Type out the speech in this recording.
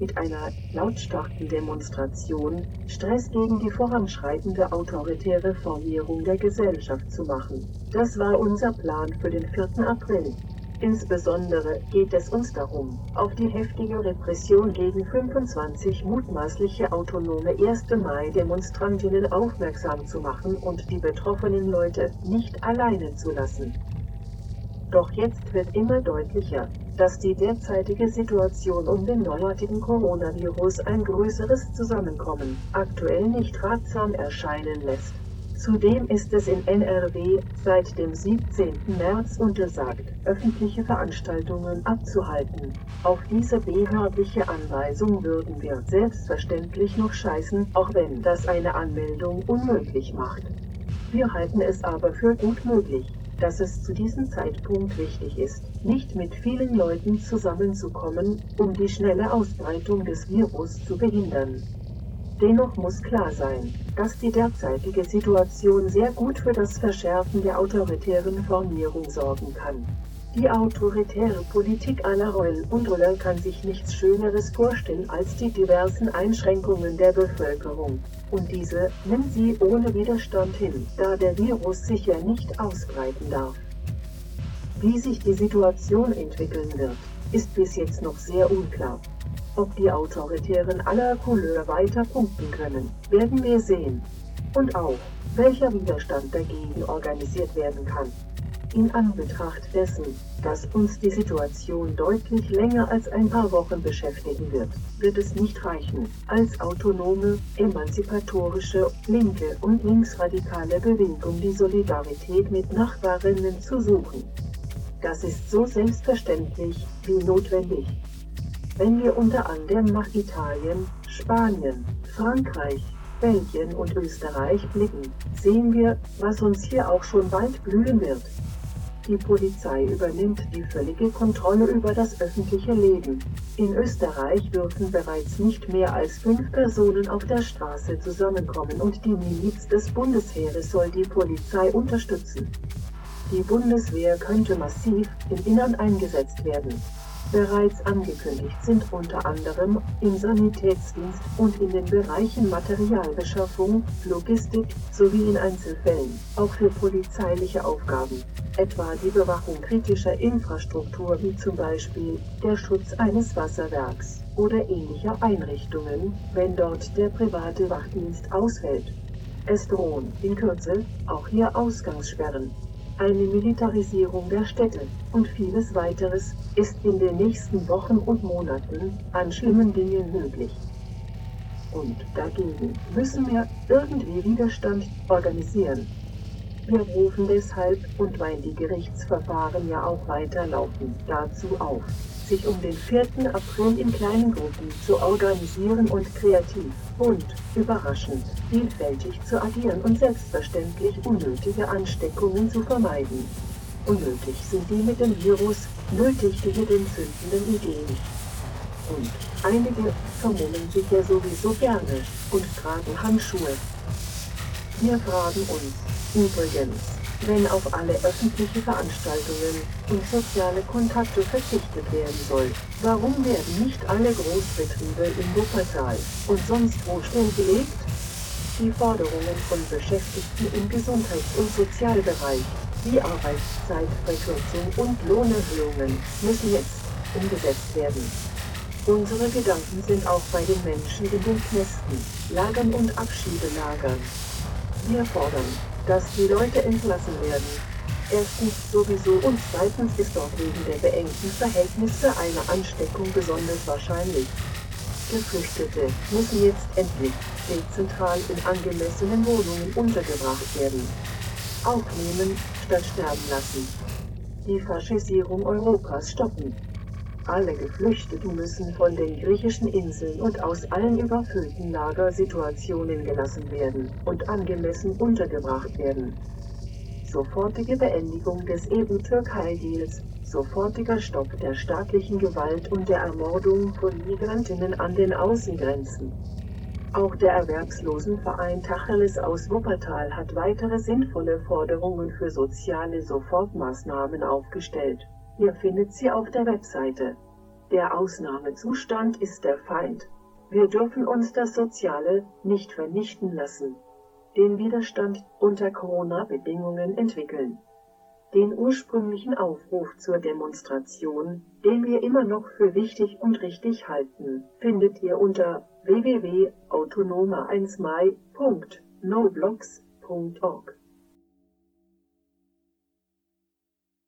mit einer lautstarken Demonstration Stress gegen die voranschreitende autoritäre Formierung der Gesellschaft zu machen. Das war unser Plan für den 4. April. Insbesondere geht es uns darum, auf die heftige Repression gegen 25 mutmaßliche autonome 1. Mai-Demonstrantinnen aufmerksam zu machen und die betroffenen Leute nicht alleine zu lassen. Doch jetzt wird immer deutlicher, dass die derzeitige Situation um den neuartigen Coronavirus ein größeres Zusammenkommen aktuell nicht ratsam erscheinen lässt. Zudem ist es in NRW seit dem 17. März untersagt, öffentliche Veranstaltungen abzuhalten. Auf diese behördliche Anweisung würden wir selbstverständlich noch scheißen, auch wenn das eine Anmeldung unmöglich macht. Wir halten es aber für gut möglich, dass es zu diesem Zeitpunkt wichtig ist, nicht mit vielen Leuten zusammenzukommen, um die schnelle Ausbreitung des Virus zu behindern. Dennoch muss klar sein, dass die derzeitige Situation sehr gut für das Verschärfen der autoritären Formierung sorgen kann. Die autoritäre Politik aller Reul und Röller kann sich nichts Schöneres vorstellen als die diversen Einschränkungen der Bevölkerung. Und diese nimmt sie ohne Widerstand hin, da der Virus sich ja nicht ausbreiten darf. Wie sich die Situation entwickeln wird, ist bis jetzt noch sehr unklar. Ob die Autoritären aller Couleur weiter punkten können, werden wir sehen. Und auch, welcher Widerstand dagegen organisiert werden kann. In Anbetracht dessen, dass uns die Situation deutlich länger als ein paar Wochen beschäftigen wird, wird es nicht reichen, als autonome, emanzipatorische, linke und linksradikale Bewegung die Solidarität mit Nachbarinnen zu suchen. Das ist so selbstverständlich wie notwendig. Wenn wir unter anderem nach Italien, Spanien, Frankreich, Belgien und Österreich blicken, sehen wir, was uns hier auch schon bald blühen wird. Die Polizei übernimmt die völlige Kontrolle über das öffentliche Leben. In Österreich dürfen bereits nicht mehr als fünf Personen auf der Straße zusammenkommen und die Miliz des Bundesheeres soll die Polizei unterstützen. Die Bundeswehr könnte massiv im Innern eingesetzt werden. Bereits angekündigt sind unter anderem im Sanitätsdienst und in den Bereichen Materialbeschaffung, Logistik sowie in Einzelfällen auch für polizeiliche Aufgaben, etwa die Bewachung kritischer Infrastruktur wie zum Beispiel der Schutz eines Wasserwerks oder ähnlicher Einrichtungen, wenn dort der private Wachdienst ausfällt. Es drohen in Kürze auch hier Ausgangssperren eine Militarisierung der Städte und vieles weiteres ist in den nächsten Wochen und Monaten an schlimmen Dingen möglich. Und dagegen müssen wir irgendwie Widerstand organisieren. Wir rufen deshalb, und weil die Gerichtsverfahren ja auch weiterlaufen, dazu auf, sich um den 4. April in kleinen Gruppen zu organisieren und kreativ, bunt, überraschend, vielfältig zu agieren und selbstverständlich unnötige Ansteckungen zu vermeiden. Unnötig sind die mit dem Virus, nötig die mit den zündenden Ideen. Und einige vermummen sich ja sowieso gerne und tragen Handschuhe. Wir fragen uns, übrigens, wenn auf alle öffentliche Veranstaltungen und soziale Kontakte verzichtet werden soll. Warum werden nicht alle Großbetriebe in Wuppertal und sonst wo stillgelegt? Die Forderungen von Beschäftigten im Gesundheits- und Sozialbereich, wie Arbeitszeitverkürzung und Lohnerhöhungen, müssen jetzt umgesetzt werden. Unsere Gedanken sind auch bei den Menschen in den Knästen, Lagern und Abschiebelagern. Wir fordern, dass die Leute entlassen werden. Erstens sowieso und zweitens ist dort wegen der beengten Verhältnisse eine Ansteckung besonders wahrscheinlich. Geflüchtete müssen jetzt endlich dezentral in angemessenen Wohnungen untergebracht werden. Aufnehmen statt sterben lassen. Die Faschisierung Europas stoppen. Alle Geflüchteten müssen von den griechischen Inseln und aus allen überfüllten Lagersituationen gelassen werden und angemessen untergebracht werden. Sofortige Beendigung des EU-Türkei-Deals, sofortiger Stopp der staatlichen Gewalt und der Ermordung von Migrantinnen an den Außengrenzen. Auch der Erwerbslosenverein Tacheles aus Wuppertal hat weitere sinnvolle Forderungen für soziale Sofortmaßnahmen aufgestellt. Ihr findet sie auf der Webseite. Der Ausnahmezustand ist der Feind. Wir dürfen uns das Soziale nicht vernichten lassen. Den Widerstand unter Corona-Bedingungen entwickeln. Den ursprünglichen Aufruf zur Demonstration, den wir immer noch für wichtig und richtig halten, findet ihr unter www.autonoma1mai.noblogs.org.